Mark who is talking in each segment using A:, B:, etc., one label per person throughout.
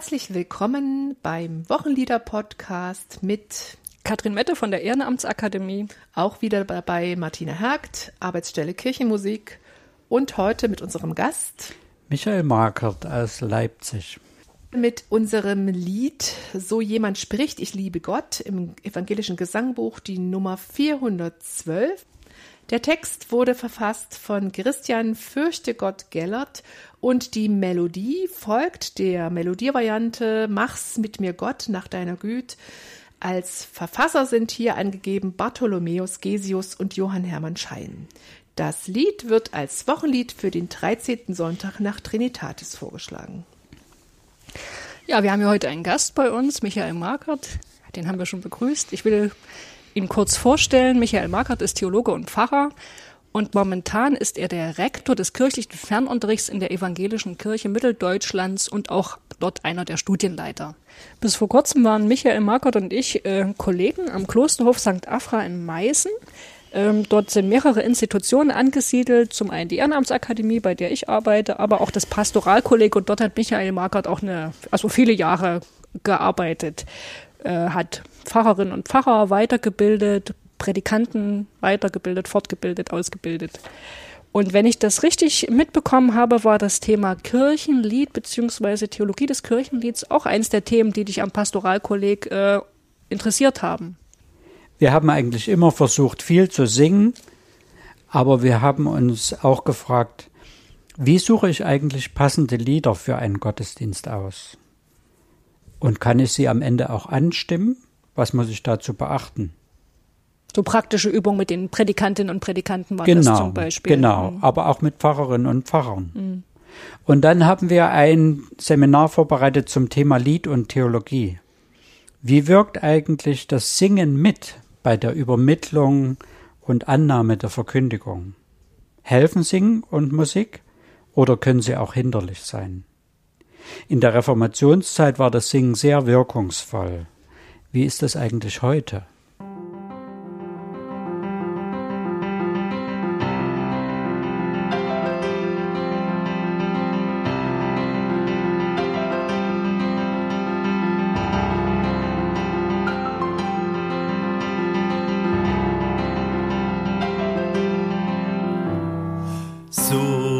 A: Herzlich willkommen beim Wochenlieder-Podcast mit
B: Katrin Mette von der Ehrenamtsakademie.
A: Auch wieder dabei Martina Hergt, Arbeitsstelle Kirchenmusik und heute mit unserem Gast
C: Michael Markert aus Leipzig.
A: Mit unserem Lied So jemand spricht, ich liebe Gott im evangelischen Gesangbuch die Nummer 412. Der Text wurde verfasst von Christian Fürchtegott Gellert und die Melodie folgt der Melodievariante Mach's mit mir Gott nach deiner Güte. Als Verfasser sind hier angegeben Bartholomäus Gesius und Johann Hermann Schein. Das Lied wird als Wochenlied für den 13. Sonntag nach Trinitatis vorgeschlagen.
B: Ja, wir haben ja heute einen Gast bei uns, Michael Markert. Den haben wir schon begrüßt. Ich will ihn kurz vorstellen. Michael Markert ist Theologe und Pfarrer und momentan ist er der Rektor des kirchlichen Fernunterrichts in der evangelischen Kirche Mitteldeutschlands und auch dort einer der Studienleiter. Bis vor kurzem waren Michael Markert und ich äh, Kollegen am Klosterhof St. Afra in Meißen. Ähm, dort sind mehrere Institutionen angesiedelt, zum einen die Ehrenamtsakademie, bei der ich arbeite, aber auch das Pastoralkolleg und dort hat Michael Markert auch eine, also viele Jahre gearbeitet, äh, hat Pfarrerinnen und Pfarrer weitergebildet, Prädikanten weitergebildet, fortgebildet, ausgebildet. Und wenn ich das richtig mitbekommen habe, war das Thema Kirchenlied bzw. Theologie des Kirchenlieds auch eins der Themen, die dich am Pastoralkolleg äh, interessiert haben.
C: Wir haben eigentlich immer versucht, viel zu singen, aber wir haben uns auch gefragt, wie suche ich eigentlich passende Lieder für einen Gottesdienst aus? Und kann ich sie am Ende auch anstimmen? Was muss ich dazu beachten?
B: So praktische Übungen mit den Prädikantinnen und Prädikanten waren genau, das zum Beispiel.
C: Genau, mhm. aber auch mit Pfarrerinnen und Pfarrern. Mhm. Und dann haben wir ein Seminar vorbereitet zum Thema Lied und Theologie. Wie wirkt eigentlich das Singen mit bei der Übermittlung und Annahme der Verkündigung? Helfen Singen und Musik oder können sie auch hinderlich sein? In der Reformationszeit war das Singen sehr wirkungsvoll. Wie ist das eigentlich heute?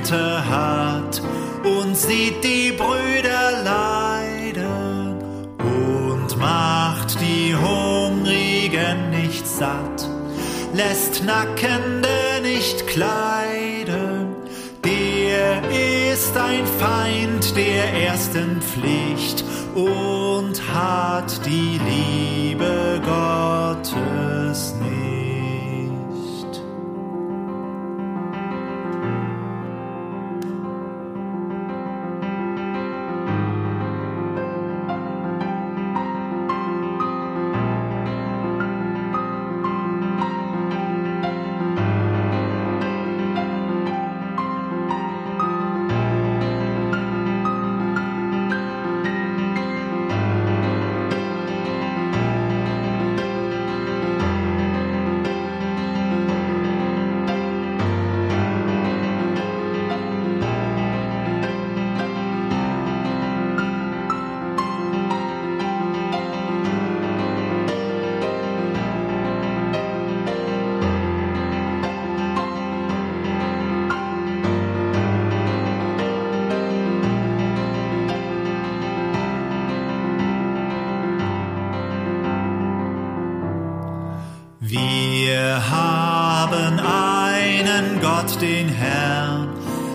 D: Güte hat und sieht die Brüder leiden und macht die Hungrigen nicht satt, lässt Nackende nicht kleiden, der ist ein Feind der ersten Pflicht und hat die Liebe Gottes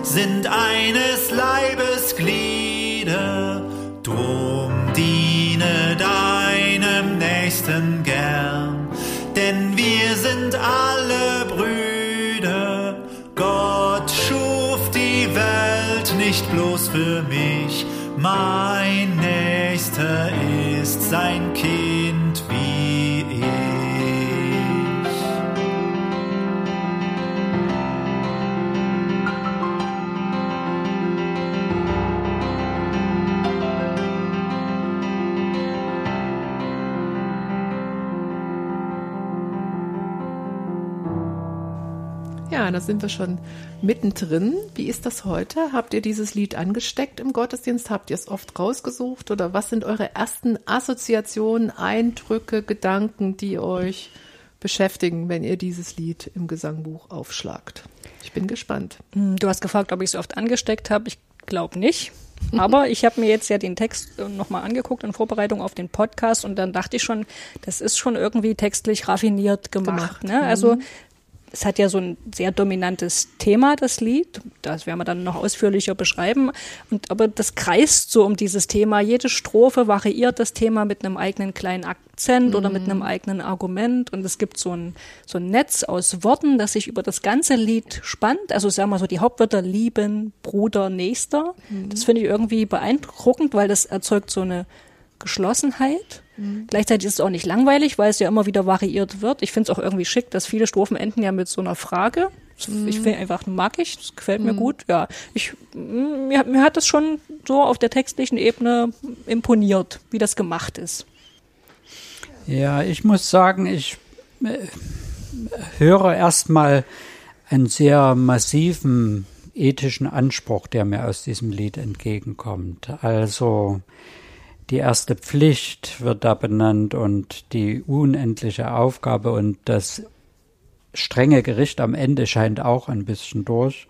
D: sind eines Leibes
A: Ja, da sind wir schon mittendrin. Wie ist das heute? Habt ihr dieses Lied angesteckt im Gottesdienst? Habt ihr es oft rausgesucht? Oder was sind eure ersten Assoziationen, Eindrücke, Gedanken, die euch beschäftigen, wenn ihr dieses Lied im Gesangbuch aufschlagt? Ich bin gespannt.
B: Hm, Du hast gefragt, ob ich es oft angesteckt habe. Ich glaube nicht. Aber ich habe mir jetzt ja den Text nochmal angeguckt in Vorbereitung auf den Podcast und dann dachte ich schon, das ist schon irgendwie textlich raffiniert gemacht.
A: Gemacht.
B: Ne? Also es hat ja so ein sehr dominantes Thema, das Lied. Das werden wir dann noch ausführlicher beschreiben. Und aber das kreist so um dieses Thema. Jede Strophe variiert das Thema mit einem eigenen kleinen Akzent oder mit einem eigenen Argument. Und es gibt so ein, so ein Netz aus Worten, das sich über das ganze Lied spannt. Also sagen wir so die Hauptwörter lieben, Bruder, Nächster. Das finde ich irgendwie beeindruckend, weil das erzeugt so eine Geschlossenheit. Gleichzeitig ist es auch nicht langweilig, weil es ja immer wieder variiert wird. Ich finde es auch irgendwie schick, dass viele Strophen enden ja mit so einer Frage. Das- Ich finde einfach, mag ich, das gefällt mir gut. Ja, ich, mm, mir, mir hat das schon so auf der textlichen Ebene imponiert, wie das gemacht ist.
C: Ja, ich muss sagen, ich äh, höre erstmal einen sehr massiven ethischen Anspruch, der mir aus diesem Lied entgegenkommt. Also die erste Pflicht wird da benannt und die unendliche Aufgabe und das strenge Gericht am Ende scheint auch ein bisschen durch.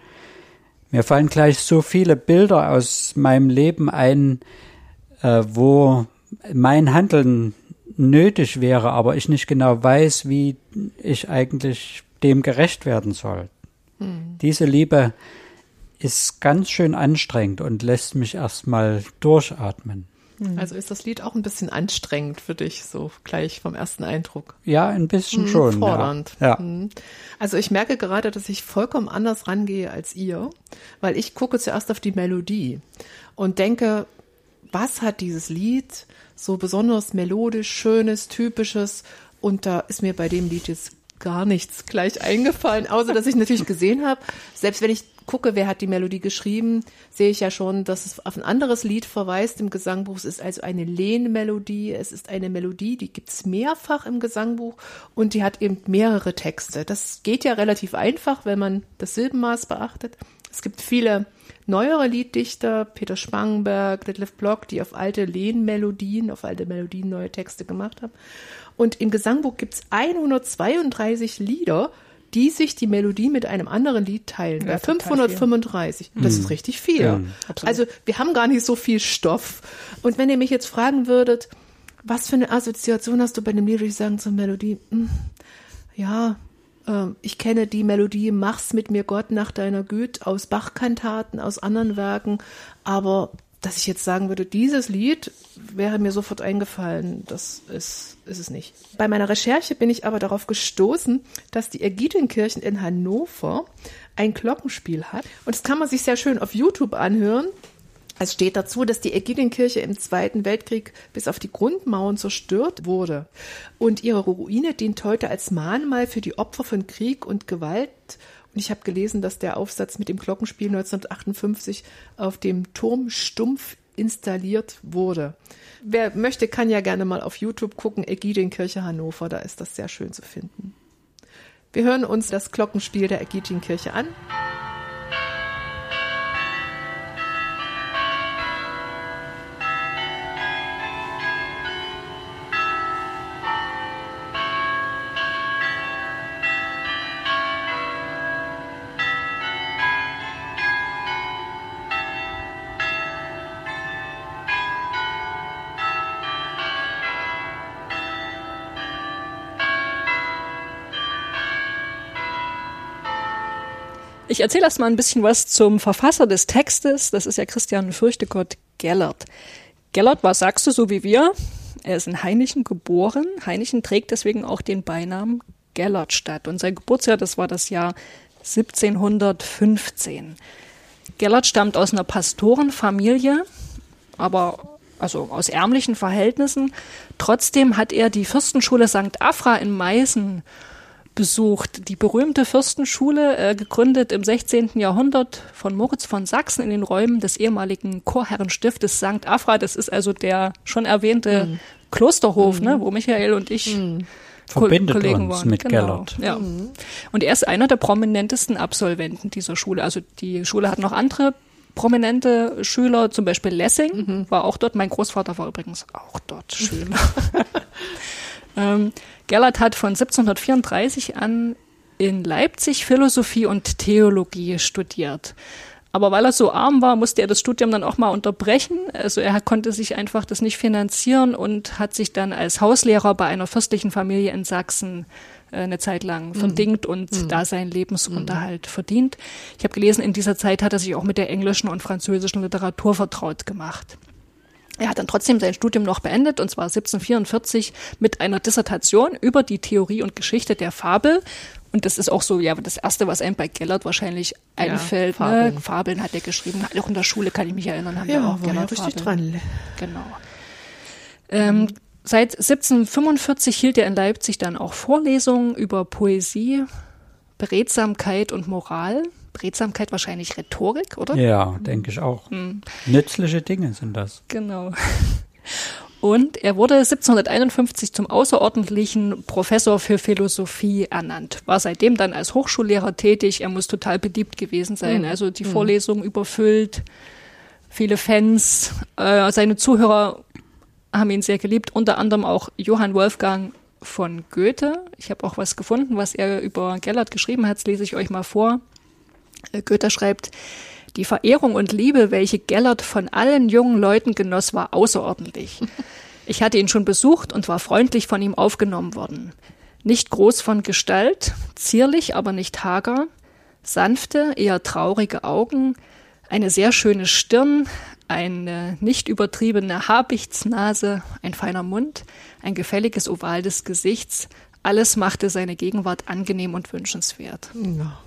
C: Mir fallen gleich so viele Bilder aus meinem Leben ein, äh, wo mein Handeln nötig wäre, aber ich nicht genau weiß, wie ich eigentlich dem gerecht werden soll. Diese Liebe ist ganz schön anstrengend und lässt mich erstmal durchatmen.
A: Also ist das Lied auch ein bisschen anstrengend für dich, so gleich vom ersten Eindruck.
C: Ja, ein bisschen
A: Mhm,
C: schon.
A: Fordernd.
C: Ja. ja.
A: Mhm. Also ich merke gerade, dass ich vollkommen anders rangehe als ihr, weil ich gucke zuerst auf die Melodie und denke, was hat dieses Lied so besonders melodisch, schönes, typisches und da ist mir bei dem Lied jetzt gar nichts gleich eingefallen, außer dass ich natürlich gesehen habe, selbst wenn ich gucke, wer hat die Melodie geschrieben, sehe ich ja schon, dass es auf ein anderes Lied verweist im Gesangbuch. Es ist also eine Lehnmelodie. Es ist eine Melodie, die gibt es mehrfach im Gesangbuch und die hat eben mehrere Texte. Das geht ja relativ einfach, wenn man das Silbenmaß beachtet. Es gibt viele neuere Lieddichter, Peter Spangenberg, Detlef Block, die auf alte Lehnmelodien, auf alte Melodien neue Texte gemacht haben. Und im Gesangbuch gibt es 132 Lieder, die sich die Melodie mit einem anderen Lied teilen.
B: Ja,
A: Bei
B: total
A: 535. Das ist richtig viel.
B: Ja,
A: also wir haben gar nicht so viel Stoff. Und wenn ihr mich jetzt fragen würdet, was für eine Assoziation hast du bei dem Lied, würde ich sagen zur Melodie? Hm, ja, ähm, ich kenne die Melodie Mach's mit mir Gott nach deiner Güte aus Bachkantaten, aus anderen Werken, aber dass ich jetzt sagen würde, dieses Lied wäre mir sofort eingefallen, das ist, ist es nicht. Bei meiner Recherche bin ich aber darauf gestoßen, dass die Ägidienkirchen in Hannover ein Glockenspiel hat. Und das kann man sich sehr schön auf YouTube anhören. Es steht dazu, dass die Ägidienkirche im Zweiten Weltkrieg bis auf die Grundmauern zerstört wurde. Und ihre Ruine dient heute als Mahnmal für die Opfer von Krieg und Gewalt. Ich habe gelesen, dass der Aufsatz mit dem Glockenspiel 1958 auf dem Turm stumpf installiert wurde. Wer möchte, kann ja gerne mal auf YouTube gucken, Ägidienkirche Hannover, da ist das sehr schön zu finden. Wir hören uns das Glockenspiel der Ägidienkirche an.
B: Ich erzähle erst mal ein bisschen was zum Verfasser des Textes. Das ist ja Christian Fürchtegott Gellert. Gellert war Sachse, so wie wir. Er ist in Heinichen geboren. Heinichen trägt deswegen auch den Beinamen Gellert statt. Und sein Geburtsjahr, das war das Jahr 1715. Gellert stammt aus einer Pastorenfamilie, aber also aus ärmlichen Verhältnissen. Trotzdem hat er die Fürstenschule St. Afra in Meißen besucht. Die berühmte Fürstenschule, äh, gegründet im 16. Jahrhundert von Moritz von Sachsen in den Räumen des ehemaligen Chorherrenstiftes St. Afra. Das ist also der schon erwähnte mhm. Klosterhof, mhm. ne, wo Michael und ich mhm.
C: verbindet Kollegen uns waren. mit genau. Gellert.
B: Ja. Mhm. Und er ist einer der prominentesten Absolventen dieser Schule. Also die Schule hat noch andere prominente Schüler, zum Beispiel Lessing mhm. war auch dort. Mein Großvater war übrigens auch dort Schüler. ähm, Gellert hat von 1734 an in Leipzig Philosophie und Theologie studiert. Aber weil er so arm war, musste er das Studium dann auch mal unterbrechen. Also er konnte sich einfach das nicht finanzieren und hat sich dann als Hauslehrer bei einer fürstlichen Familie in Sachsen äh, eine Zeit lang mhm. verdingt und mhm. da seinen Lebensunterhalt mhm. verdient. Ich habe gelesen, in dieser Zeit hat er sich auch mit der englischen und französischen Literatur vertraut gemacht. Er hat dann trotzdem sein Studium noch beendet, und zwar 1744 mit einer Dissertation über die Theorie und Geschichte der Fabel. Und das ist auch so, ja, das Erste, was einem bei Gellert wahrscheinlich einfällt. Ja, Fabeln. Ne? Fabeln hat er geschrieben. Auch in der Schule kann ich mich erinnern, haben
A: ja,
B: wir auch
A: Gellert richtig dran.
B: Genau. Ähm, seit 1745 hielt er in Leipzig dann auch Vorlesungen über Poesie, Beredsamkeit und Moral. Beredsamkeit wahrscheinlich Rhetorik, oder?
C: Ja, denke ich auch. Hm. Nützliche Dinge sind das.
B: Genau. Und er wurde 1751 zum außerordentlichen Professor für Philosophie ernannt. War seitdem dann als Hochschullehrer tätig. Er muss total beliebt gewesen sein. Mhm. Also die mhm. Vorlesungen überfüllt, viele Fans. Äh, seine Zuhörer haben ihn sehr geliebt. Unter anderem auch Johann Wolfgang von Goethe. Ich habe auch was gefunden, was er über Gellert geschrieben hat. Das lese ich euch mal vor. Äh, Goethe schreibt, die Verehrung und Liebe, welche Gellert von allen jungen Leuten genoss, war außerordentlich. Ich hatte ihn schon besucht und war freundlich von ihm aufgenommen worden. Nicht groß von Gestalt, zierlich, aber nicht hager, sanfte, eher traurige Augen, eine sehr schöne Stirn, eine nicht übertriebene Habichtsnase, ein feiner Mund, ein gefälliges Oval des Gesichts, alles machte seine Gegenwart angenehm und wünschenswert. Ja.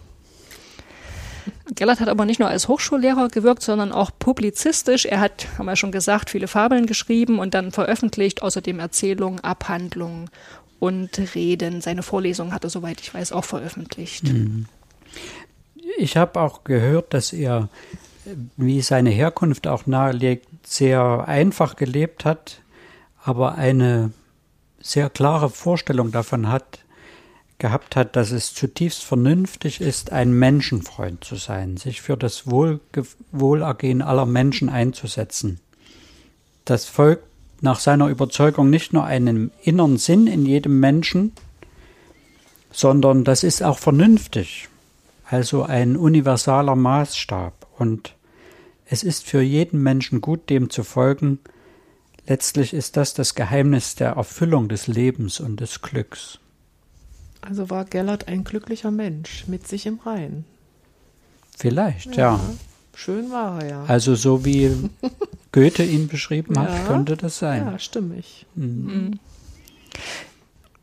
B: Gellert hat aber nicht nur als Hochschullehrer gewirkt, sondern auch publizistisch. Er hat, haben wir schon gesagt, viele Fabeln geschrieben und dann veröffentlicht, außerdem Erzählungen, Abhandlungen und Reden. Seine Vorlesungen hat er, soweit ich weiß, auch veröffentlicht. Mhm.
C: Ich habe auch gehört, dass er, wie seine Herkunft auch nahelegt, sehr einfach gelebt hat, aber eine sehr klare Vorstellung davon hat, gehabt hat, dass es zutiefst vernünftig ist, ein Menschenfreund zu sein, sich für das Wohl, Wohlergehen aller Menschen einzusetzen. Das folgt nach seiner Überzeugung nicht nur einem inneren Sinn in jedem Menschen, sondern das ist auch vernünftig, also ein universaler Maßstab. Und es ist für jeden Menschen gut, dem zu folgen. Letztlich ist das das Geheimnis der Erfüllung des Lebens und des Glücks.
A: Also war Gellert ein glücklicher Mensch mit sich im Rein.
C: Vielleicht, ja. ja.
A: Schön war er ja.
C: Also so wie Goethe ihn beschrieben hat, ja, könnte das sein.
A: Ja, stimmig. Mhm. mhm.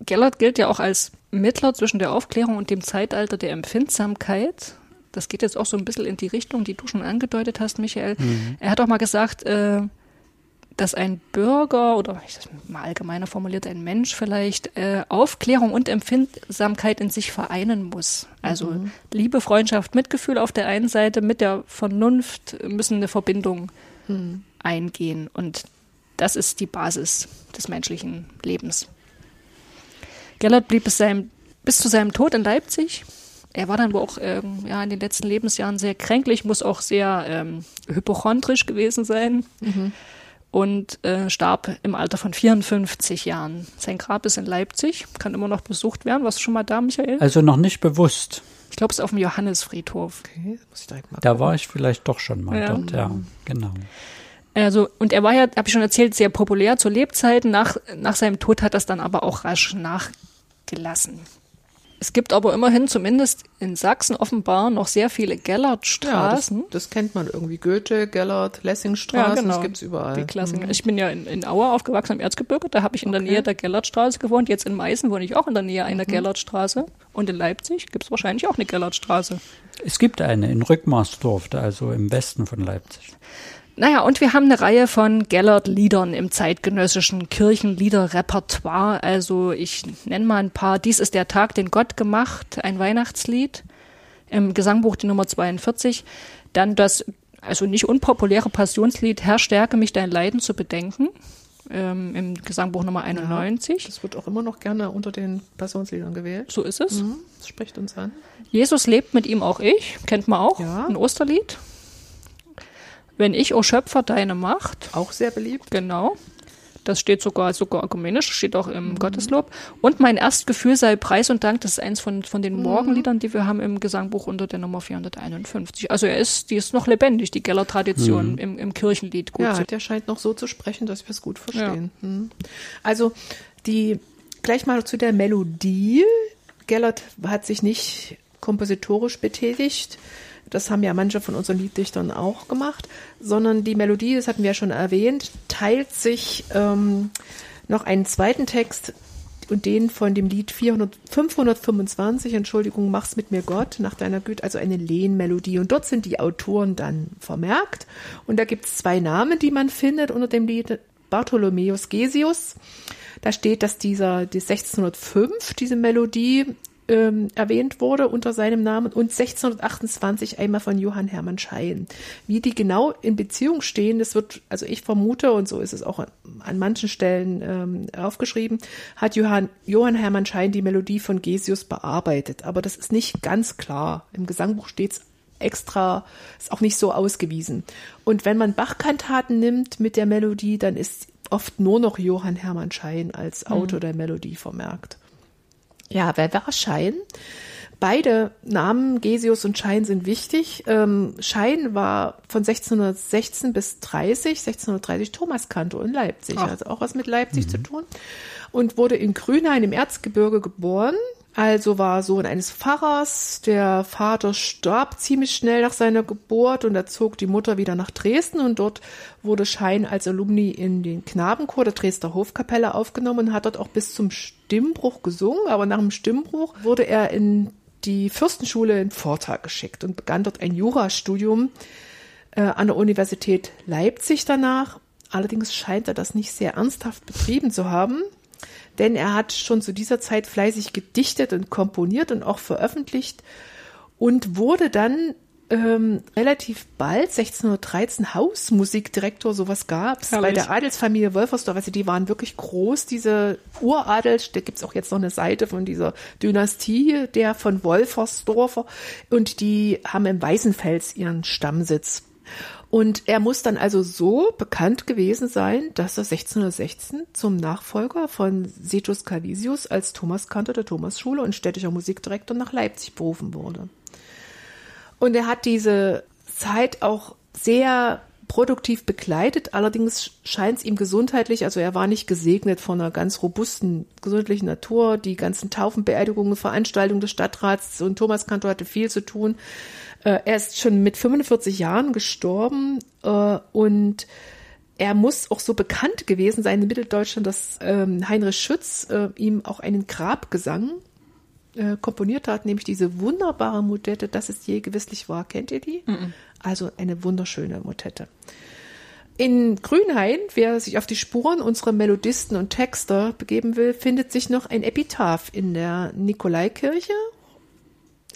B: Gellert gilt ja auch als Mittler zwischen der Aufklärung und dem Zeitalter der Empfindsamkeit. Das geht jetzt auch so ein bisschen in die Richtung, die du schon angedeutet hast, Michael. Mhm. Er hat auch mal gesagt, äh, dass ein Bürger oder ich das mal allgemeiner formuliert ein Mensch vielleicht äh, Aufklärung und Empfindsamkeit in sich vereinen muss. Also mhm. Liebe, Freundschaft, Mitgefühl auf der einen Seite mit der Vernunft müssen eine Verbindung mhm. eingehen und das ist die Basis des menschlichen Lebens. Gellert blieb bis, seinem, bis zu seinem Tod in Leipzig. Er war dann wohl auch ähm, ja, in den letzten Lebensjahren sehr kränklich, muss auch sehr ähm, hypochondrisch gewesen sein. Mhm und äh, starb im Alter von 54 Jahren. Sein Grab ist in Leipzig, kann immer noch besucht werden. Warst du schon mal da, Michael?
C: Also noch nicht bewusst.
B: Ich glaube, es ist auf dem Johannesfriedhof.
C: Okay, muss ich direkt mal da war ich vielleicht doch schon mal ja. dort, ja, genau.
B: Also, und er war ja, habe ich schon erzählt, sehr populär zu Lebzeiten. Nach, nach seinem Tod hat das dann aber auch rasch nachgelassen. Es gibt aber immerhin zumindest in Sachsen offenbar noch sehr viele
A: Ja, das,
B: Gellertstraßen.
A: das kennt man irgendwie. Goethe, Gellert, Lessingstraße, das gibt's überall.
B: genau. Die Klassiker.
A: Mhm.
B: Ich bin ja in, in Aue aufgewachsen im Erzgebirge, da habe ich in der
A: Okay.
B: Nähe der Gellertstraße gewohnt. Jetzt in Meißen wohne ich auch in der Nähe
A: Mhm.
B: einer Gellertstraße. Und in Leipzig gibt es wahrscheinlich auch eine Gellertstraße.
C: Es gibt eine in Rückmarsdorf, also im Westen von Leipzig.
B: Naja, und wir haben eine Reihe von Gellert-Liedern im zeitgenössischen Kirchenlieder-Repertoire. Also ich nenne mal ein paar. Dies ist der Tag, den Gott gemacht, ein Weihnachtslied. Im Gesangbuch die Nummer 42. Dann das, also nicht unpopuläre Passionslied Herr, stärke mich dein Leiden zu bedenken. Ähm, Im Gesangbuch Nummer 91.
A: Das wird auch immer noch gerne unter den Passionsliedern gewählt.
B: So ist es.
A: Mhm. Das spricht uns an.
B: Jesus lebt mit ihm auch ich, kennt man auch,
A: Ja.
B: ein Osterlied. Wenn ich, o Schöpfer, deine Macht,
A: Auch sehr beliebt.
B: genau. Das steht sogar, sogar ökumenisch, steht auch im Gotteslob. Und mein Erstgefühl sei Preis und Dank, das ist eins von, von den Morgenliedern, die wir haben im Gesangbuch unter der Nummer 451. Also er ist, die ist noch lebendig, die Geller-Tradition im, im Kirchenlied. Gut
A: ja, der scheint noch so zu sprechen, dass wir es gut verstehen. Hm. Also die gleich mal zu der Melodie. Gellert hat sich nicht kompositorisch betätigt. Das haben ja manche von unseren Lieddichtern auch gemacht, sondern die Melodie, das hatten wir ja schon erwähnt, teilt sich ähm, noch einen zweiten Text und den von dem Lied 400, 525, Entschuldigung, mach's mit mir Gott, nach deiner Güte, also eine Lehnmelodie. Und dort sind die Autoren dann vermerkt. Und da gibt es zwei Namen, die man findet unter dem Lied. Bartholomäus Gesius. Da steht, dass dieser die 1605 diese Melodie ähm, erwähnt wurde unter seinem Namen und 1628 einmal von Johann Hermann Schein. Wie die genau in Beziehung stehen, das wird, also ich vermute, und so ist es auch an, an manchen Stellen ähm, aufgeschrieben, hat Johann, Johann Hermann Schein die Melodie von Gesius bearbeitet. Aber das ist nicht ganz klar. Im Gesangbuch steht es extra, ist auch nicht so ausgewiesen. Und wenn man Bachkantaten nimmt mit der Melodie, dann ist oft nur noch Johann Hermann Schein als Autor der Melodie vermerkt. Ja, wer war Schein? Beide Namen, Gesius und Schein, sind wichtig. Ähm, Schein war von 1616 bis 30, 1630 Thomaskantor in Leipzig,
B: Ach.
A: also auch was mit Leipzig zu tun. Und wurde in Grünhain im Erzgebirge geboren. Also war Sohn eines Pfarrers. Der Vater starb ziemlich schnell nach seiner Geburt und da zog die Mutter wieder nach Dresden und dort wurde Schein als Alumni in den Knabenchor der Dresdner Hofkapelle aufgenommen und hat dort auch bis zum Stimmbruch gesungen. Aber nach dem Stimmbruch wurde er in die Fürstenschule in Vortag geschickt und begann dort ein Jurastudium äh, an der Universität Leipzig danach. Allerdings scheint er das nicht sehr ernsthaft betrieben zu haben, denn er hat schon zu dieser Zeit fleißig gedichtet und komponiert und auch veröffentlicht und wurde dann ähm, relativ bald, 1613, Hausmusikdirektor, sowas gab's bei
B: Herrlich.
A: der Adelsfamilie Wolfersdorf. Also die waren wirklich groß, diese Uradel, da gibt's auch jetzt noch eine Seite von dieser Dynastie, der von Wolfersdorfer. Und die haben im Weißenfels ihren Stammsitz. Und er muss dann also so bekannt gewesen sein, dass er 1616 zum Nachfolger von Setus Calisius als Thomaskantor der Thomasschule und städtischer Musikdirektor nach Leipzig berufen wurde. Und er hat diese Zeit auch sehr produktiv begleitet. Allerdings scheint es ihm gesundheitlich, also er war nicht gesegnet von einer ganz robusten gesundheitlichen Natur. Die ganzen Taufen, Beerdigungen, Veranstaltungen des Stadtrats und Thomas Kantor hatte viel zu tun. Äh, er ist schon mit 45 Jahren gestorben äh, und er muss auch so bekannt gewesen sein in Mitteldeutschland, dass ähm, Heinrich Schütz äh, ihm auch einen Grabgesang komponiert hat, nämlich diese wunderbare Motette, dass es je gewisslich war. Kennt ihr die? Also eine wunderschöne Motette. In Grünhain, wer sich auf die Spuren unserer Melodisten und Texter begeben will, findet sich noch ein Epitaph in der Nikolaikirche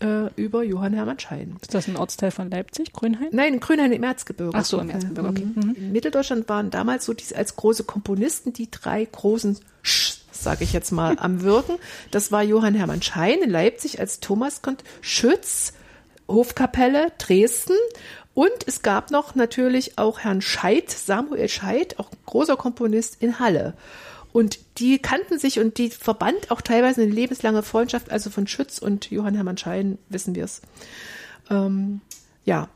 A: äh, über Johann Hermann Schein.
B: Ist das ein Ortsteil von Leipzig, Grünhain?
A: Nein, in Grünhain im Erzgebirge.
B: Ach so, im Erzgebirge, okay.
A: Mhm. In Mitteldeutschland waren damals so diese als große Komponisten die drei großen Sch, sage ich jetzt mal, am Wirken. Das war Johann Hermann Schein in Leipzig als Thomas Schütz, Hofkapelle, Dresden. Und es gab noch natürlich auch Herrn Scheid, Samuel Scheid, auch großer Komponist in Halle. Und die kannten sich und die verband auch teilweise eine lebenslange Freundschaft, also von Schütz und Johann Hermann Schein, wissen wir es. Ähm, ja,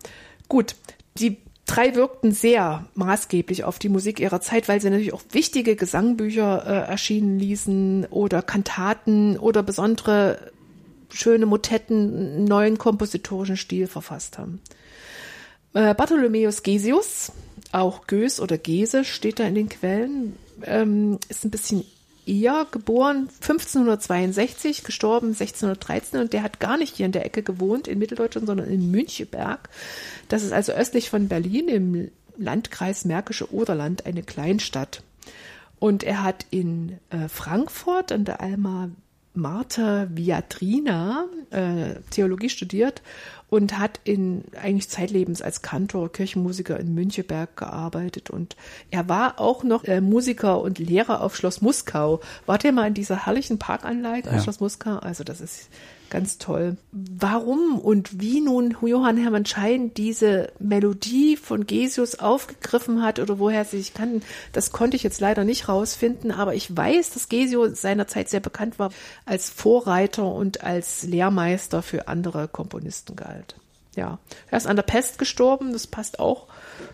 A: gut. Die drei wirkten sehr maßgeblich auf die Musik ihrer Zeit, weil sie natürlich auch wichtige Gesangbücher äh, erschienen ließen oder Kantaten oder besondere schöne Motetten, einen neuen kompositorischen Stil verfasst haben. Äh, Bartholomäus Gesius, auch Gös oder Gese steht da in den Quellen, ähm, ist ein bisschen eher geboren 1562, gestorben 1613 und der hat gar nicht hier in der Ecke gewohnt in Mitteldeutschland, sondern in Müncheberg. Das ist also östlich von Berlin im Landkreis Märkische Oderland, eine Kleinstadt. Und er hat in äh, Frankfurt an der Alma Martha Viatrina äh, Theologie studiert und hat in eigentlich zeitlebens als Kantor, Kirchenmusiker in Müncheberg gearbeitet und er war auch noch äh, Musiker und Lehrer auf Schloss Muskau. Wart ihr mal in dieser herrlichen Parkanlage ja. Schloss Muskau? Also das ist Ganz toll. Warum und wie nun Johann Hermann Schein diese Melodie von Gesius aufgegriffen hat oder woher sie sich kannten, das konnte ich jetzt leider nicht rausfinden, aber ich weiß, dass Gesio seinerzeit sehr bekannt war als Vorreiter und als Lehrmeister für andere Komponisten galt. Ja, er ist an der Pest gestorben, das passt auch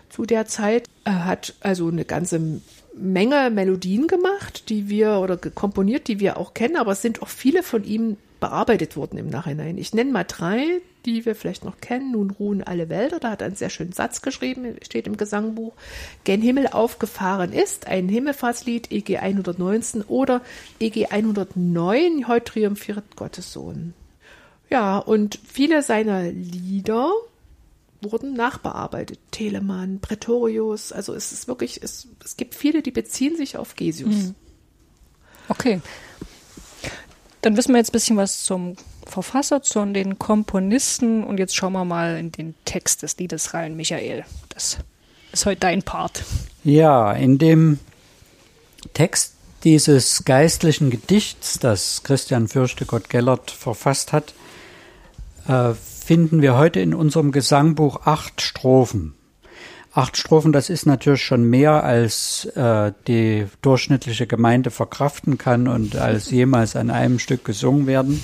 A: zu der Zeit. Er hat also eine ganze Menge Melodien gemacht, die wir oder komponiert, die wir auch kennen, aber es sind auch viele von ihm bearbeitet wurden im Nachhinein. Ich nenne mal drei, die wir vielleicht noch kennen. Nun ruhen alle Wälder. Da hat er einen sehr schönen Satz geschrieben, steht im Gesangbuch. Gen Himmel aufgefahren ist, ein Himmelfahrtslied, EG 119 oder EG 109, heute triumphiert Gottes Sohn. Ja, und viele seiner Lieder wurden nachbearbeitet. Telemann, Pretorius, also es ist wirklich, es, es gibt viele, die beziehen sich auf Gesius. Mhm.
B: Okay. Dann wissen wir jetzt ein bisschen was zum Verfasser, zu den Komponisten und jetzt schauen wir mal in den Text des Liedes rein, Michael. Das ist heute dein Part.
C: Ja, in dem Text dieses geistlichen Gedichts, das Christian Fürchtegott Gellert verfasst hat, äh, finden wir heute in unserem Gesangbuch acht Strophen. Acht Strophen, das ist natürlich schon mehr, als äh, die durchschnittliche Gemeinde verkraften kann und als jemals an einem Stück gesungen werden.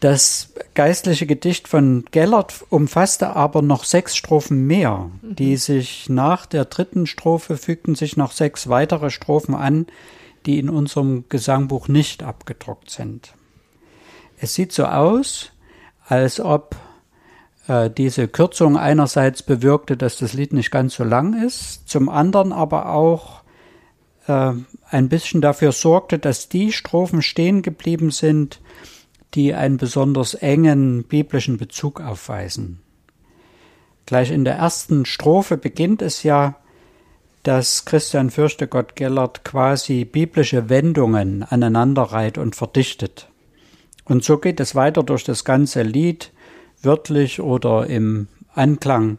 C: Das geistliche Gedicht von Gellert umfasste aber noch sechs Strophen mehr, die sich nach der dritten Strophe fügten sich noch sechs weitere Strophen an, die in unserem Gesangbuch nicht abgedruckt sind. Es sieht so aus, als ob diese Kürzung einerseits bewirkte, dass das Lied nicht ganz so lang ist, zum anderen aber auch äh, ein bisschen dafür sorgte, dass die Strophen stehen geblieben sind, die einen besonders engen biblischen Bezug aufweisen. Gleich in der ersten Strophe beginnt es ja, dass Christian Fürchtegott Gellert quasi biblische Wendungen aneinanderreiht und verdichtet. Und so geht es weiter durch das ganze Lied, wörtlich oder im Anklang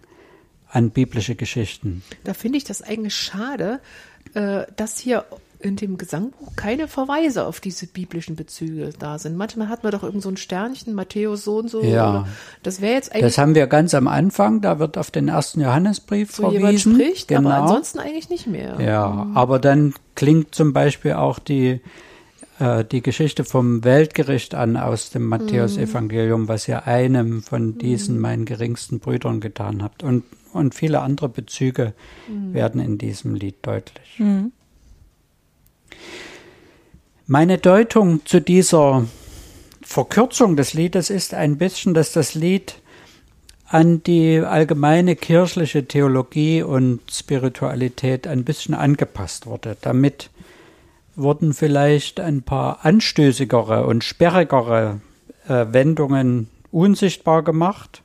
C: an biblische Geschichten.
A: Da finde ich das eigentlich schade, äh, dass hier in dem Gesangbuch keine Verweise auf diese biblischen Bezüge da sind. Manchmal hat man doch irgend so ein Sternchen, Matthäus so und so.
C: Ja.
A: das wäre jetzt eigentlich.
C: Das haben wir ganz am Anfang, da wird auf den ersten Johannesbrief
A: so
C: verwiesen.
A: jemand spricht, genau. aber ansonsten eigentlich nicht mehr.
C: Ja, mhm. aber dann klingt zum Beispiel auch die äh, die Geschichte vom Weltgericht an aus dem Matthäusevangelium, was ihr einem von diesen mhm. meinen geringsten Brüdern getan habt. Und, und viele andere Bezüge mhm. werden in diesem Lied deutlich. Mhm. Meine Deutung zu dieser Verkürzung des Liedes ist ein bisschen, dass das Lied an die allgemeine kirchliche Theologie und Spiritualität ein bisschen angepasst wurde, damit wurden vielleicht ein paar anstößigere und sperrigere äh, Wendungen unsichtbar gemacht.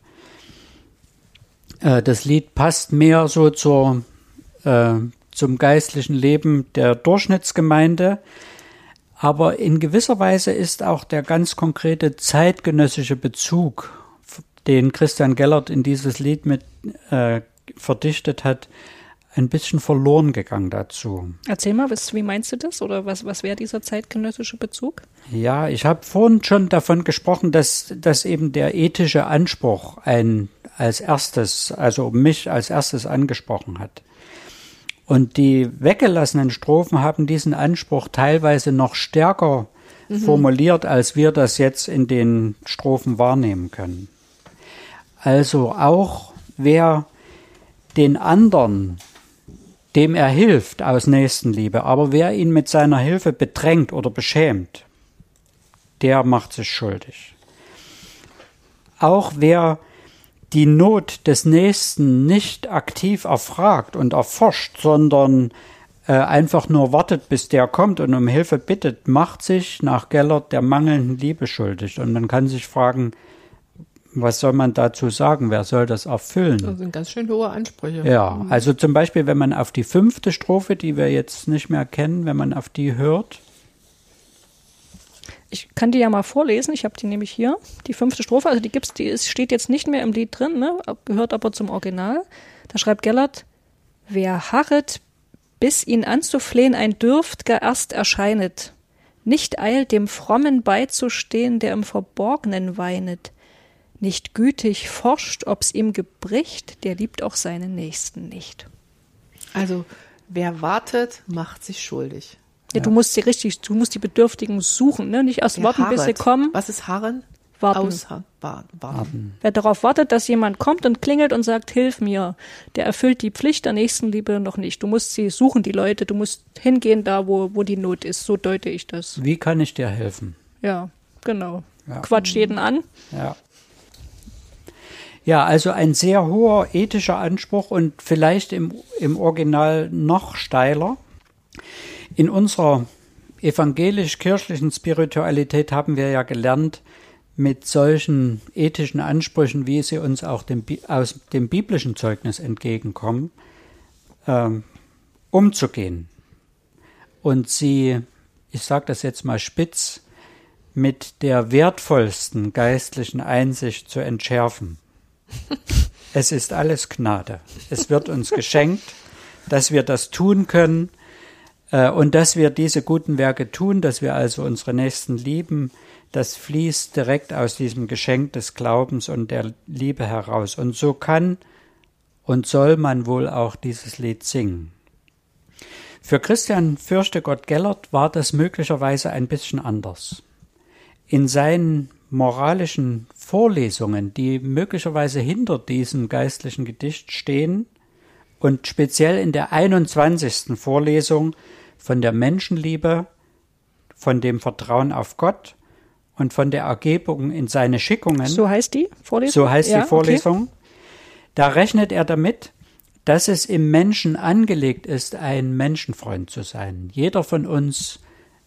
C: Äh, das Lied passt mehr so zur, äh, zum geistlichen Leben der Durchschnittsgemeinde, aber in gewisser Weise ist auch der ganz konkrete zeitgenössische Bezug, den Christian Gellert in dieses Lied mit äh, verdichtet hat, ein bisschen verloren gegangen dazu.
B: Erzähl mal, was, wie meinst du das? Oder was, was wäre dieser zeitgenössische Bezug?
C: Ja, ich habe vorhin schon davon gesprochen, dass, dass eben der ethische Anspruch ein als erstes, also mich als erstes angesprochen hat. Und die weggelassenen Strophen haben diesen Anspruch teilweise noch stärker mhm. formuliert, als wir das jetzt in den Strophen wahrnehmen können. Also auch wer den anderen dem er hilft aus Nächstenliebe. Aber wer ihn mit seiner Hilfe bedrängt oder beschämt, der macht sich schuldig. auch wer die Not des Nächsten nicht aktiv erfragt und erforscht, sondern äh, einfach nur wartet, bis der kommt und um Hilfe bittet, macht sich nach Gellert der mangelnden Liebe schuldig. Und man kann sich fragen, was soll man dazu sagen? Wer soll das erfüllen?
A: Das sind ganz schön hohe Ansprüche.
C: Ja, also zum Beispiel, wenn man auf die fünfte Strophe, die wir jetzt nicht mehr kennen, wenn man auf die hört.
B: Ich kann die ja mal vorlesen. Ich habe die nämlich hier, die fünfte Strophe. Also die gibt's, die ist, steht jetzt nicht mehr im Lied drin, ne? gehört aber zum Original. Da schreibt Gellert: Wer harret, bis ihn anzuflehen ein Dürftger erst erscheinet, nicht eilt dem Frommen beizustehen, der im Verborgnen weinet, nicht gütig forscht, ob's ihm gebricht, der liebt auch seinen Nächsten nicht.
A: Also, wer wartet, macht sich schuldig.
B: Ja, du musst sie richtig, du musst die Bedürftigen suchen, ne? Nicht erst
A: Wer
B: warten, bis sie kommen.
A: Was ist Harren?
B: Warten.
A: Ausharren. Warten. warten.
B: Wer darauf wartet, dass jemand kommt und klingelt und sagt, hilf mir, der erfüllt die Pflicht der Nächstenliebe noch nicht. Du musst sie suchen, die Leute, du musst hingehen da, wo, wo die Not ist. So deute ich das.
C: Wie kann ich dir helfen?
B: Ja, genau.
C: Ja.
B: Quatsch jeden an.
C: Ja. Ja, also ein sehr hoher ethischer Anspruch und vielleicht im, im Original noch steiler. In unserer evangelisch-kirchlichen Spiritualität haben wir ja gelernt, mit solchen ethischen Ansprüchen, wie sie uns auch dem, aus dem biblischen Zeugnis entgegenkommen, ähm, umzugehen. Und sie, ich sage das jetzt mal spitz, mit der wertvollsten geistlichen Einsicht zu entschärfen. Es ist alles Gnade. Es wird uns geschenkt, dass wir das tun können äh, und dass wir diese guten Werke tun, dass wir also unsere Nächsten lieben. Das fließt direkt aus diesem Geschenk des Glaubens und der Liebe heraus. Und so kann und soll man wohl auch dieses Lied singen. Für Christian Fürchtegott Gellert war das möglicherweise ein bisschen anders. In seinen moralischen Vorlesungen, die möglicherweise hinter diesem geistlichen Gedicht stehen, und speziell in der 21. Vorlesung von der Menschenliebe, von dem Vertrauen auf Gott und von der Ergebung in seine Schickungen.
B: So heißt die Vorlesung?
C: So heißt
B: Ja,
C: die
B: okay.
C: Vorlesung. Da rechnet er damit, dass es im Menschen angelegt ist, ein Menschenfreund zu sein. Jeder von uns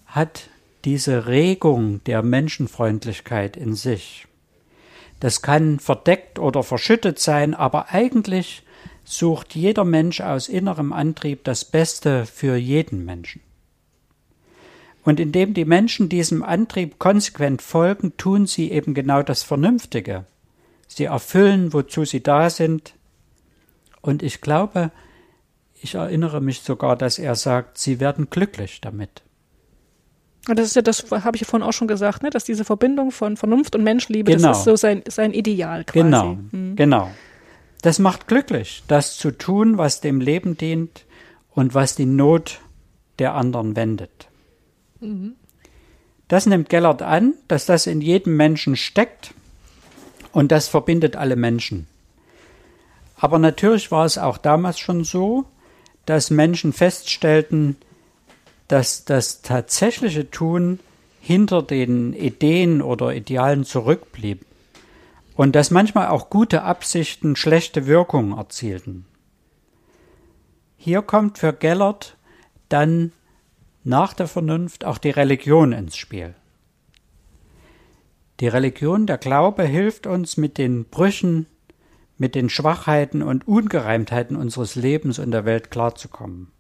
C: hat diese Regung der Menschenfreundlichkeit in sich. Das kann verdeckt oder verschüttet sein, aber eigentlich sucht jeder Mensch aus innerem Antrieb das Beste für jeden Menschen. Und indem die Menschen diesem Antrieb konsequent folgen, tun sie eben genau das Vernünftige. Sie erfüllen, wozu sie da sind. Und ich glaube, ich erinnere mich sogar, dass er sagt, sie werden glücklich damit.
B: Und das ist ja das, habe ich ja vorhin auch schon gesagt, ne? dass diese Verbindung von Vernunft und Menschliebe,
C: Genau.
B: das ist so sein, sein Ideal quasi.
C: Genau,
B: Hm.
C: genau. Das macht glücklich, das zu tun, was dem Leben dient und was die Not der anderen wendet. Das nimmt Gellert an, dass das in jedem Menschen steckt und das verbindet alle Menschen. Aber natürlich war es auch damals schon so, dass Menschen feststellten, dass das tatsächliche Tun hinter den Ideen oder Idealen zurückblieb und dass manchmal auch gute Absichten schlechte Wirkungen erzielten. Hier kommt für Gellert dann nach der Vernunft auch die Religion ins Spiel. Die Religion, der Glaube hilft uns mit den Brüchen, mit den Schwachheiten und Ungereimtheiten unseres Lebens und der Welt klarzukommen.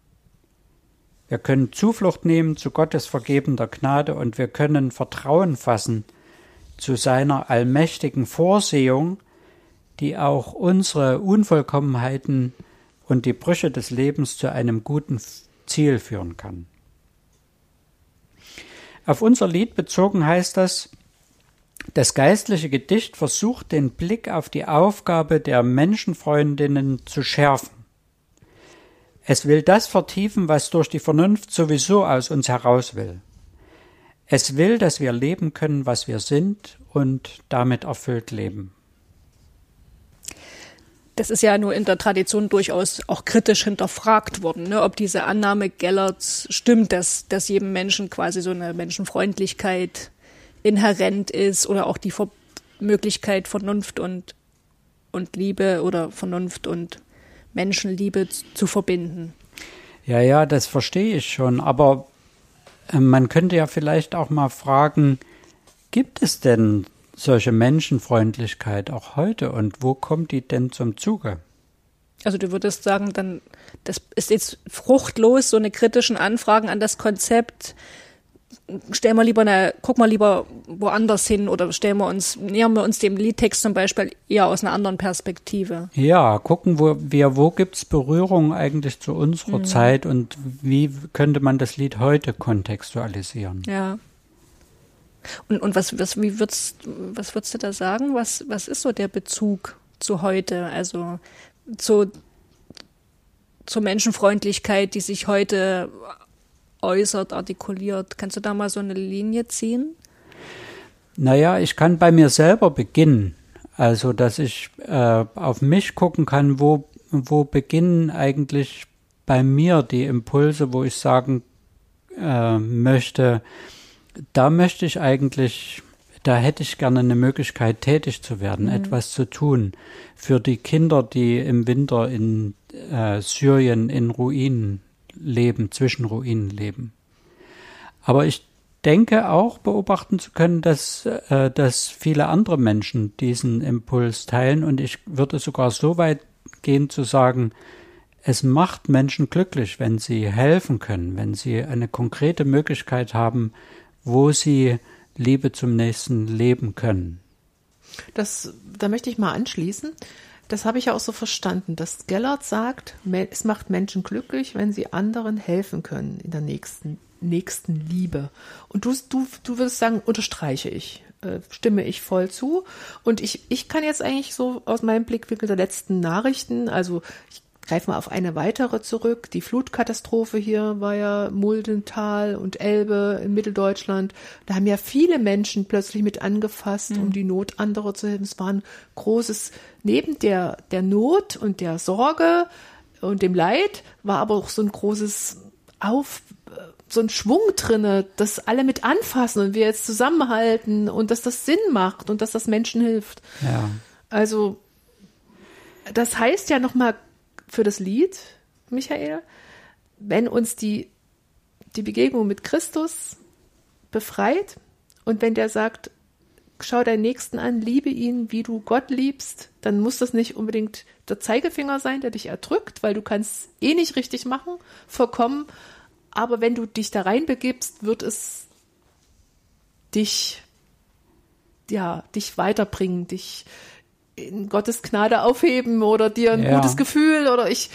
C: Wir können Zuflucht nehmen zu Gottes vergebender Gnade und wir können Vertrauen fassen zu seiner allmächtigen Vorsehung, die auch unsere Unvollkommenheiten und die Brüche des Lebens zu einem guten Ziel führen kann. Auf unser Lied bezogen heißt das, das geistliche Gedicht versucht den Blick auf die Aufgabe der Menschenfreundinnen zu schärfen. Es will das vertiefen, was durch die Vernunft sowieso aus uns heraus will. Es will, dass wir leben können, was wir sind und damit erfüllt leben.
B: Das ist ja nur in der Tradition durchaus auch kritisch hinterfragt worden, ne? ob diese Annahme Gellerts stimmt, dass, dass jedem Menschen quasi so eine Menschenfreundlichkeit inhärent ist oder auch die Ver Möglichkeit, Vernunft und, und Liebe oder Vernunft und Menschenliebe zu verbinden.
C: Ja, ja, das verstehe ich schon. Aber äh, man könnte ja vielleicht auch mal fragen, gibt es denn solche Menschenfreundlichkeit auch heute und wo kommt die denn zum Zuge?
B: Also du würdest sagen, dann das ist jetzt fruchtlos, so eine kritischen Anfragen an das Konzept. Stellen wir lieber eine, guck mal lieber woanders hin oder stellen wir uns, nähern wir uns dem Liedtext zum Beispiel eher aus einer anderen Perspektive.
C: Ja, gucken wo wir, wo gibt's Berührungen eigentlich zu unserer mhm. Zeit und wie könnte man das Lied heute kontextualisieren?
B: Ja. Und, und was, was, wie würdest, was würdest du da sagen? Was, was ist so der Bezug zu heute? Also zu, zur Menschenfreundlichkeit, die sich heute äußert, artikuliert. Kannst du da mal so eine Linie ziehen?
C: Naja, ich kann bei mir selber beginnen. Also, dass ich äh, auf mich gucken kann, wo, wo beginnen eigentlich bei mir die Impulse, wo ich sagen äh, möchte, da möchte ich eigentlich, da hätte ich gerne eine Möglichkeit, tätig zu werden, mhm. etwas zu tun für die Kinder, die im Winter in äh, Syrien in Ruinen leben, zwischen Ruinen leben. Aber ich denke auch beobachten zu können, dass, äh, dass viele andere Menschen diesen Impuls teilen und ich würde sogar so weit gehen zu sagen, es macht Menschen glücklich, wenn sie helfen können, wenn sie eine konkrete Möglichkeit haben, wo sie Liebe zum Nächsten leben können.
A: Das, da möchte ich mal anschließen. Das habe ich ja auch so verstanden, dass Gellert sagt, es macht Menschen glücklich, wenn sie anderen helfen können in der nächsten, nächsten Liebe. Und du, du, du würdest sagen, unterstreiche ich, äh, stimme ich voll zu. Und ich, ich kann jetzt eigentlich so aus meinem Blickwinkel der letzten Nachrichten, also ich greifen wir auf eine weitere zurück. Die Flutkatastrophe hier war ja Muldental und Elbe in Mitteldeutschland. Da haben ja viele Menschen plötzlich mit angefasst, mhm. um die Not anderer zu helfen. Es war ein großes, neben der, der Not und der Sorge und dem Leid, war aber auch so ein großes Auf, so ein Schwung drinne, dass alle mit anfassen und wir jetzt zusammenhalten und dass das Sinn macht und dass das Menschen hilft.
C: Ja.
A: Also, das heißt ja nochmal für das Lied, Michael, wenn uns die, die Begegnung mit Christus befreit und wenn der sagt, schau deinen Nächsten an, liebe ihn, wie du Gott liebst, dann muss das nicht unbedingt der Zeigefinger sein, der dich erdrückt, weil du kannst eh nicht richtig machen, vollkommen. Aber wenn du dich da reinbegibst, wird es dich, ja, dich weiterbringen, dich in Gottes Gnade aufheben oder dir ein ja. gutes Gefühl oder ich.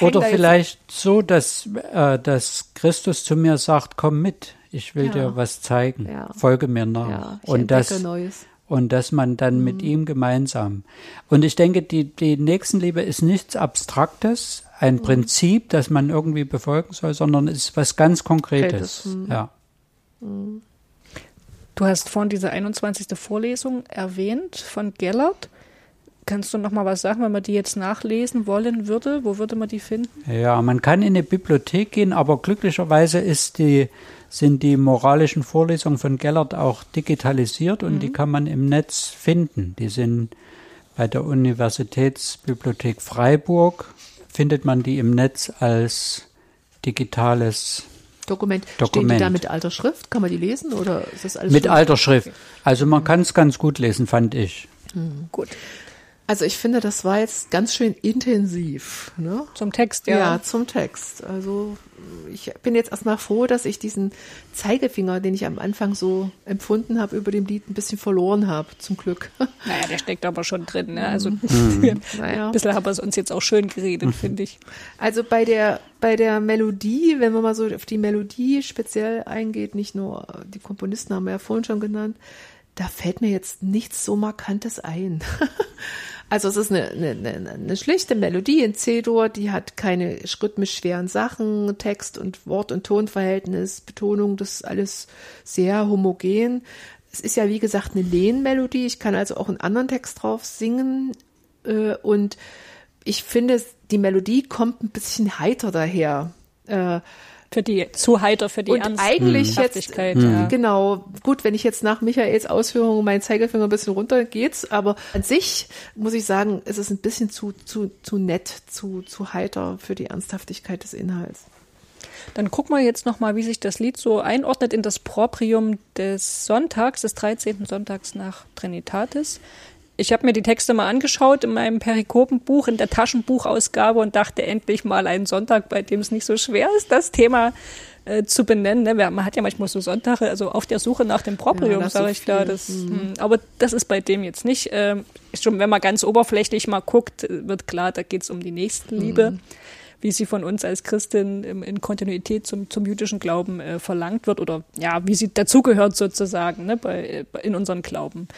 C: Oder vielleicht so, dass, äh, dass Christus zu mir sagt, komm mit, ich will ja. dir was zeigen, ja. folge mir nach. und das,
A: Neues.
C: und dass man dann mhm. mit ihm gemeinsam. Und ich denke, die, die Nächstenliebe ist nichts Abstraktes, ein mhm. Prinzip, das man irgendwie befolgen soll, sondern es ist was ganz Konkretes. Mhm. Ja.
B: Mhm. Du hast vorhin diese 21. Vorlesung erwähnt von Gellert. Kannst du noch mal was sagen, wenn man die jetzt nachlesen wollen würde? Wo würde man die finden?
C: Ja, man kann in eine Bibliothek gehen, aber glücklicherweise ist die, sind die moralischen Vorlesungen von Gellert auch digitalisiert und mhm. die kann man im Netz finden. Die sind bei der Universitätsbibliothek Freiburg, findet man die im Netz als digitales
A: Dokument. Dokument. Stehen die da mit alter Schrift? Kann man die lesen oder ist das alles?
C: Mit alter Schrift. Also man kann es ganz gut lesen, fand ich.
A: Mhm. Gut. Also ich finde, das war jetzt ganz schön intensiv. Ne?
B: Zum Text, ja.
A: Ja, zum Text. Also ich bin jetzt erstmal froh, dass ich diesen Zeigefinger, den ich am Anfang so empfunden habe, über dem Lied ein bisschen verloren habe, zum Glück.
B: Naja, der steckt aber schon drin. Ne? Also mhm. naja. ein bisschen haben wir es uns jetzt auch schön geredet, mhm. finde ich.
A: Also bei der, bei der Melodie, wenn man mal so auf die Melodie speziell eingeht, nicht nur die Komponisten haben wir ja vorhin schon genannt, da fällt mir jetzt nichts so Markantes ein. Also es ist eine, eine, eine schlichte Melodie in C-Dur, die hat keine rhythmisch schweren Sachen, Text und Wort- und Tonverhältnis, Betonung, das ist alles sehr homogen. Es ist ja wie gesagt eine Lehnmelodie, ich kann also auch einen anderen Text drauf singen äh, und ich finde, die Melodie kommt ein bisschen heiter daher. Äh,
B: Für die zu heiter, für die
A: und
B: Ernst-
A: eigentlich jetzt,
B: Ernsthaftigkeit,
A: äh,
B: ja.
A: genau, gut, wenn ich jetzt nach Michaels Ausführungen meinen Zeigefinger ein bisschen runter geht's, aber an sich muss ich sagen, ist es ein bisschen zu, zu, zu nett, zu, zu heiter für die Ernsthaftigkeit des Inhalts.
B: Dann gucken wir jetzt nochmal, wie sich das Lied so einordnet in das Proprium des Sonntags, des 13. Sonntags nach Trinitatis. Ich habe mir die Texte mal angeschaut in meinem Perikopenbuch, in der Taschenbuchausgabe und dachte endlich mal einen Sonntag, bei dem es nicht so schwer ist, das Thema äh, zu benennen. Ne? Man hat ja manchmal so Sonntage, also auf der Suche nach dem
A: Ja,
B: Proprium,
A: so
B: sage ich da. Das, hm, aber das ist bei dem jetzt nicht. Ähm, schon, wenn man ganz oberflächlich mal guckt, wird klar, da geht es um die Nächstenliebe wie sie von uns als Christin im- in Kontinuität zum, zum jüdischen Glauben äh, verlangt wird oder ja, wie sie dazugehört sozusagen ne, bei, äh, in unseren Glauben.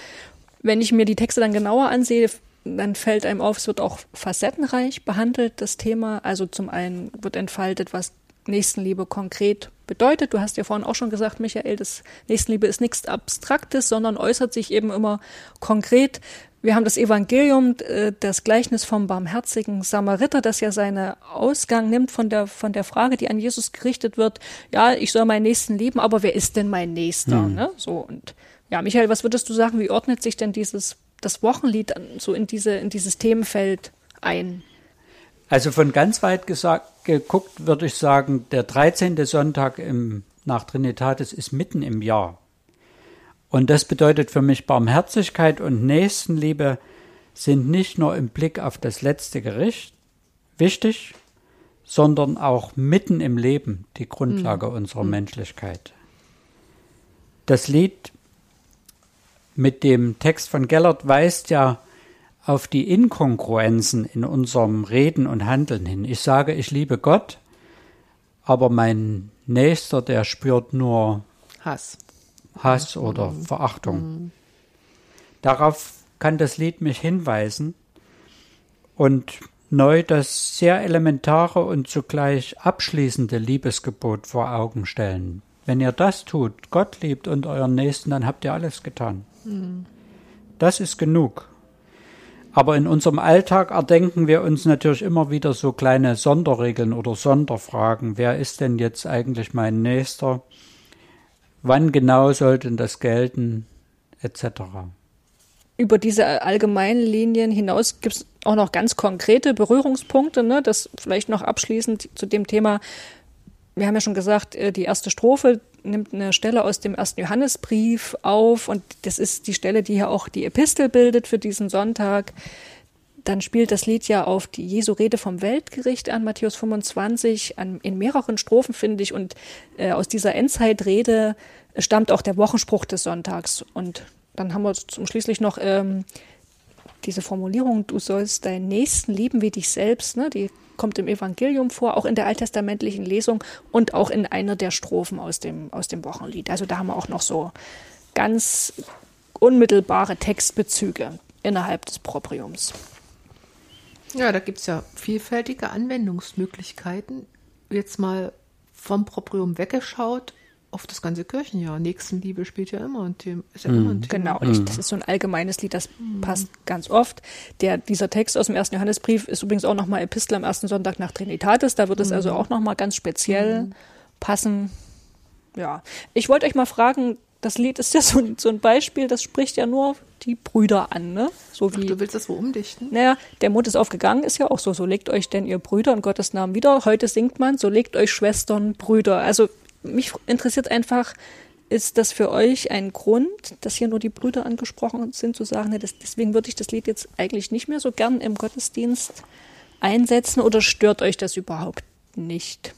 B: Wenn ich mir die Texte dann genauer ansehe, dann fällt einem auf, es wird auch facettenreich behandelt, das Thema. Also zum einen wird entfaltet, was Nächstenliebe konkret bedeutet. Du hast ja vorhin auch schon gesagt, Michael, das Nächstenliebe ist nichts Abstraktes, sondern äußert sich eben immer konkret. Wir haben das Evangelium, äh, das Gleichnis vom barmherzigen Samariter, das ja seine Ausgang nimmt von der, von der Frage, die an Jesus gerichtet wird. Ja, ich soll meinen Nächsten lieben, aber wer ist denn mein Nächster? Ne? So und ja, Michael, was würdest du sagen? Wie ordnet sich denn dieses das Wochenlied so in diese in dieses Themenfeld ein?
C: Also von ganz weit gesagt, geguckt würde ich sagen, der 13. Sonntag im, nach Trinitatis ist mitten im Jahr. Und das bedeutet für mich, Barmherzigkeit und Nächstenliebe sind nicht nur im Blick auf das letzte Gericht wichtig, sondern auch mitten im Leben die Grundlage unserer Menschlichkeit. Das Lied mit dem Text von Gellert weist ja auf die Inkongruenzen in unserem Reden und Handeln hin. Ich sage, ich liebe Gott, aber mein Nächster, der spürt nur
A: Hass.
C: Hass oder Verachtung. Darauf kann das Lied mich hinweisen und neu das sehr elementare und zugleich abschließende Liebesgebot vor Augen stellen. Wenn ihr das tut, Gott liebt und euren Nächsten, dann habt ihr alles getan. Das ist genug. Aber in unserem Alltag erdenken wir uns natürlich immer wieder so kleine Sonderregeln oder Sonderfragen. Wer ist denn jetzt eigentlich mein Nächster? Wann genau sollte das gelten? Etc.
B: Über diese allgemeinen Linien hinaus gibt es auch noch ganz konkrete Berührungspunkte, ne? Das vielleicht noch abschließend zu dem Thema. Wir haben ja schon gesagt, äh, die erste Strophe nimmt eine Stelle aus dem ersten Johannesbrief auf und das ist die Stelle, die ja auch die Epistel bildet für diesen Sonntag. Dann spielt das Lied ja auf die Jesu Rede vom Weltgericht an, Matthäus 25, an, in mehreren Strophen, finde ich. Und äh, aus dieser Endzeitrede stammt auch der Wochenspruch des Sonntags. Und dann haben wir zum schließlich noch ähm, diese Formulierung, du sollst deinen Nächsten lieben wie dich selbst, ne? die kommt im Evangelium vor, auch in der alttestamentlichen Lesung und auch in einer der Strophen aus dem, aus dem Wochenlied. Also da haben wir auch noch so ganz unmittelbare Textbezüge innerhalb des Propriums.
A: Ja, da gibt's ja vielfältige Anwendungsmöglichkeiten. Jetzt mal vom Proprium weggeschaut auf das ganze Kirchenjahr. Nächstenliebe spielt ja immer ein Thema. Ist ja immer ein Thema.
B: Genau, und ich, das ist so ein allgemeines Lied, das passt ganz oft. Der, dieser Text aus dem ersten Johannesbrief ist übrigens auch nochmal Epistel am ersten Sonntag nach Trinitatis. Da wird es also auch nochmal ganz speziell passen. Ja, ich wollte euch mal fragen, das Lied ist ja so, ein- so ein Beispiel, das spricht ja nur die Brüder an, ne? So
A: Ach,
B: wie
A: du willst das wo umdichten?
B: naja, der Mond ist aufgegangen, ist ja auch so. So legt euch denn ihr Brüder in Gottes Namen wieder. Heute singt man, so legt euch Schwestern, Brüder. Also mich interessiert einfach, ist das für euch ein Grund, dass hier nur die Brüder angesprochen sind, zu sagen, ne, das, deswegen würde ich das Lied jetzt eigentlich nicht mehr so gern im Gottesdienst einsetzen oder stört euch das überhaupt nicht?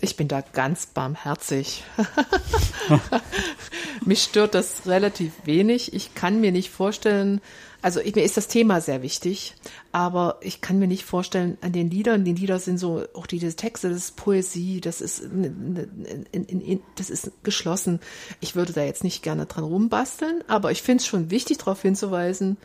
A: Ich bin da ganz barmherzig. Mich stört das relativ wenig. Ich kann mir nicht vorstellen, also ich, mir ist das Thema sehr wichtig, aber ich kann mir nicht vorstellen, an den Liedern, die Lieder sind so, auch diese Texte, das ist Poesie, das ist, ne- ne- in, in, in, das ist geschlossen. Ich würde da jetzt nicht gerne dran rumbasteln, aber ich finde es schon wichtig, darauf hinzuweisen,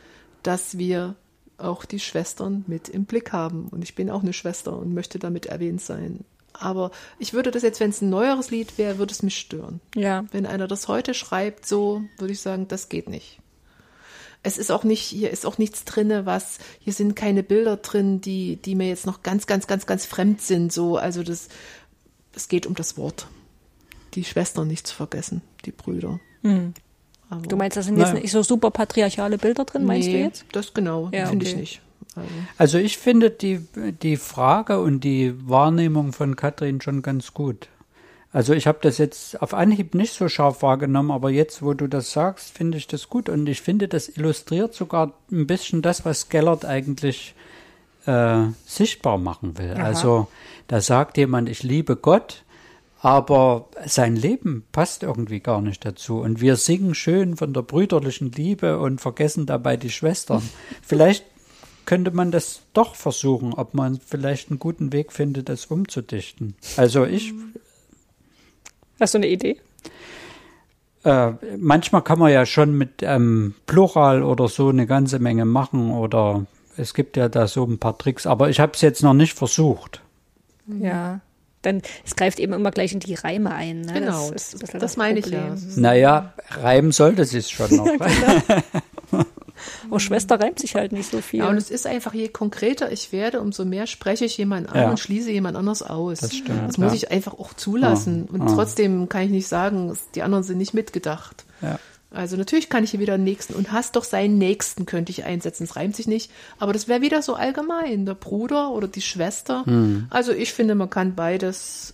A: dass wir auch die Schwestern mit im Blick haben. Und ich bin auch eine Schwester und möchte damit erwähnt sein. Aber ich würde das jetzt, wenn es ein neueres Lied wäre, würde es mich stören.
B: Ja.
A: Wenn einer das heute schreibt, so würde ich sagen, das geht nicht. Es ist auch nicht, hier ist auch nichts drinne, was, hier sind keine Bilder drin, die, die mir jetzt noch ganz, ganz, ganz, ganz fremd sind, so, also das, es geht um das Wort. Die Schwestern nicht zu vergessen, die Brüder. Aber-
B: Du meinst, da sind jetzt
C: Naja.
B: nicht so super patriarchale Bilder drin, meinst du
A: Nee,
B: jetzt?
A: Das genau,
B: Ja,
A: finde ich
B: okay.
A: nicht. Also,
C: Also ich finde die, die Frage und die Wahrnehmung von Katrin schon ganz gut. Also ich habe das jetzt auf Anhieb nicht so scharf wahrgenommen, aber jetzt, wo du das sagst, finde ich das gut. Und ich finde, das illustriert sogar ein bisschen das, was Gellert eigentlich äh, sichtbar machen will. Also da sagt jemand, ich liebe Gott, aber sein Leben passt irgendwie gar nicht dazu. Und wir singen schön von der brüderlichen Liebe und vergessen dabei die Schwestern. Vielleicht könnte man das doch versuchen, ob man vielleicht einen guten Weg findet, das umzudichten. Also ich,
B: Hast du eine Idee?
C: äh, manchmal kann man ja schon mit ähm, Plural oder so eine ganze Menge machen oder es gibt ja da so ein paar Tricks, aber ich habe es jetzt noch nicht versucht.
B: Ja. Dann, es greift eben immer gleich in die Reime ein. Ne?
A: genau,
B: das, ein bisschen
A: das meine ich ja.
C: Naja, reimen sollte es schon noch.
B: Oh, Schwester reimt sich halt nicht so viel.
A: Ja, und es ist einfach, je konkreter ich werde, umso mehr spreche ich jemanden an
C: Ja.
A: und schließe jemand anders aus.
C: Das stimmt,
A: Das muss
C: ja.
A: ich einfach auch zulassen. Und trotzdem kann ich nicht sagen, die anderen sind nicht mitgedacht.
C: Ja.
A: Also natürlich kann ich hier wieder einen Nächsten und hast doch seinen Nächsten könnte ich einsetzen. Es reimt sich nicht, aber das wäre wieder so allgemein, der Bruder oder die Schwester.
C: Hm.
A: Also ich finde, man kann beides,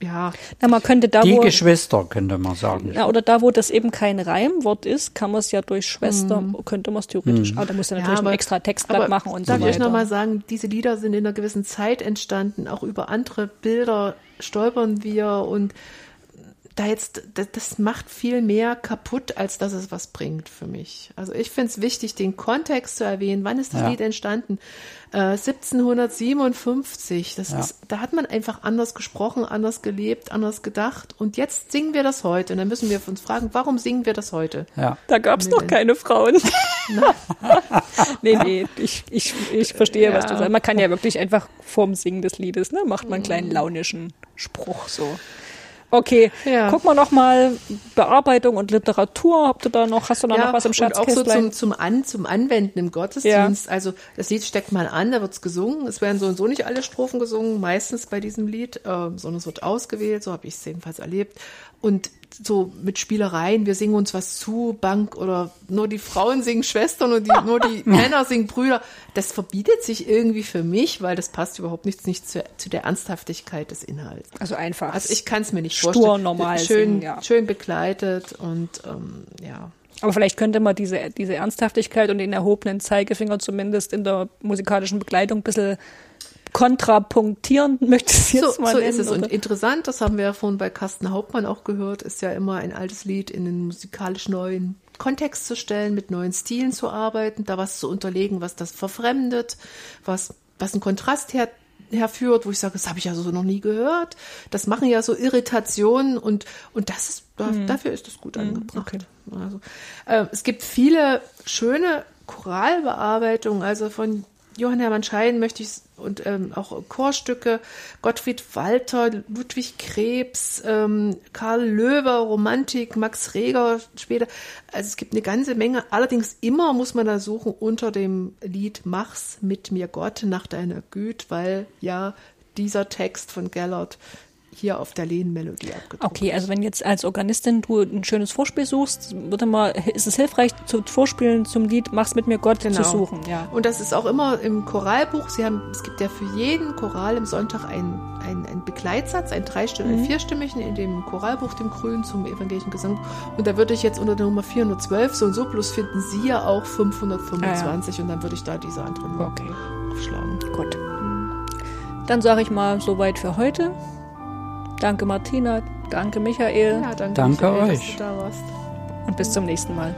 A: ja,
B: Na, man könnte da,
C: Die
B: wo,
C: Geschwister, könnte man sagen.
B: ja, oder da, wo das eben kein Reimwort ist, kann man es ja durch Schwester, könnte man es theoretisch, aber da muss er natürlich
A: aber-
B: ein extra Textblatt
A: aber
B: machen und so
A: darf ich euch
B: weiter.
A: nochmal sagen, diese Lieder sind in einer gewissen Zeit entstanden, auch über andere Bilder stolpern wir und da jetzt, das, das macht viel mehr kaputt, als dass es was bringt für mich. Also ich finde es wichtig, den Kontext zu erwähnen. Wann ist das
C: Ja.
A: Lied entstanden? Äh, 1757. Das
C: Ja.
A: ist, da hat man einfach anders gesprochen, anders gelebt, anders gedacht. Und jetzt singen wir das heute. Und dann müssen wir uns fragen, warum singen wir das heute?
C: Ja.
B: Da gab es noch
A: nee.
B: keine Frauen. nee, nee, ich, ich, ich verstehe, was du sagst. Man kann ja wirklich einfach vorm Singen des Liedes, ne, macht man einen kleinen launischen Spruch so. Okay,
A: Ja.
B: guck mal noch mal Bearbeitung und Literatur. Habt ihr da noch, hast du da noch was im
A: und auch so zum, zum, An, zum Anwenden im Gottesdienst. Also das Lied steckt mal an, da wird's gesungen. Es werden so und so nicht alle Strophen gesungen, meistens bei diesem Lied, äh, sondern es wird ausgewählt, so habe ich es jedenfalls erlebt. Und so mit Spielereien, wir singen uns was zu, Bank oder nur die Frauen singen Schwestern und die, nur die Männer singen Brüder. Das verbietet sich irgendwie für mich, weil das passt überhaupt nichts nicht zu, zu der Ernsthaftigkeit des Inhalts.
B: also einfach.
A: Also ich kann es mir nicht
B: Stur,
A: vorstellen.
B: normal
A: schön,
B: singen, ja.
A: schön begleitet und ähm, ja.
B: Aber vielleicht könnte man diese, diese Ernsthaftigkeit und den erhobenen Zeigefinger zumindest in der musikalischen Begleitung ein bisschen kontrapunktieren, möchte ich es jetzt
A: So,
B: mal
A: so
B: nennen.
A: ist es. Und
B: oder?
A: interessant, das haben wir ja vorhin bei Carsten Hauptmann auch gehört, ist ja immer ein altes Lied in den musikalisch neuen Kontext zu stellen, mit neuen Stilen zu arbeiten, da was zu unterlegen, was das verfremdet, was, was einen Kontrast her, herführt, wo ich sage, das habe ich ja so noch nie gehört. Das machen ja so Irritationen und, und das ist, da, dafür ist es gut angebracht. Also, äh, es gibt viele schöne Choralbearbeitungen, also von Johann Hermann Schein möchte ich und ähm, auch Chorstücke, Gottfried Walter, Ludwig Krebs, ähm, Karl Löwer, Romantik, Max Reger später. Also es gibt eine ganze Menge. Allerdings immer muss man da suchen unter dem Lied Mach's mit mir Gott nach deiner Güte, weil ja dieser Text von Gellert hier auf der Lehnmelodie abgedruckt
B: Okay, also wenn jetzt als Organistin du ein schönes Vorspiel suchst, würde mal, ist es hilfreich, zu Vorspielen zum Lied Mach's mit mir Gott
A: Genau.
B: zu suchen. Ja.
A: Und das ist auch immer im Choralbuch. Sie haben, es gibt ja für jeden Choral im Sonntag einen, einen, einen Begleitsatz, einen dreistimmigen, einen vierstimmigen in dem Choralbuch, dem Grün zum evangelischen Gesang. Und da würde ich jetzt unter der Nummer 412 so und so, plus finden Sie ja auch 525 und dann würde ich da diese andere Nummer
B: Okay,
A: aufschlagen.
B: gut. Dann sage ich mal soweit für heute. Danke Martina, danke Michael
A: Ja, danke,
C: Danke
A: Michael, dass
C: euch.
A: du da warst.
B: und bis zum nächsten Mal.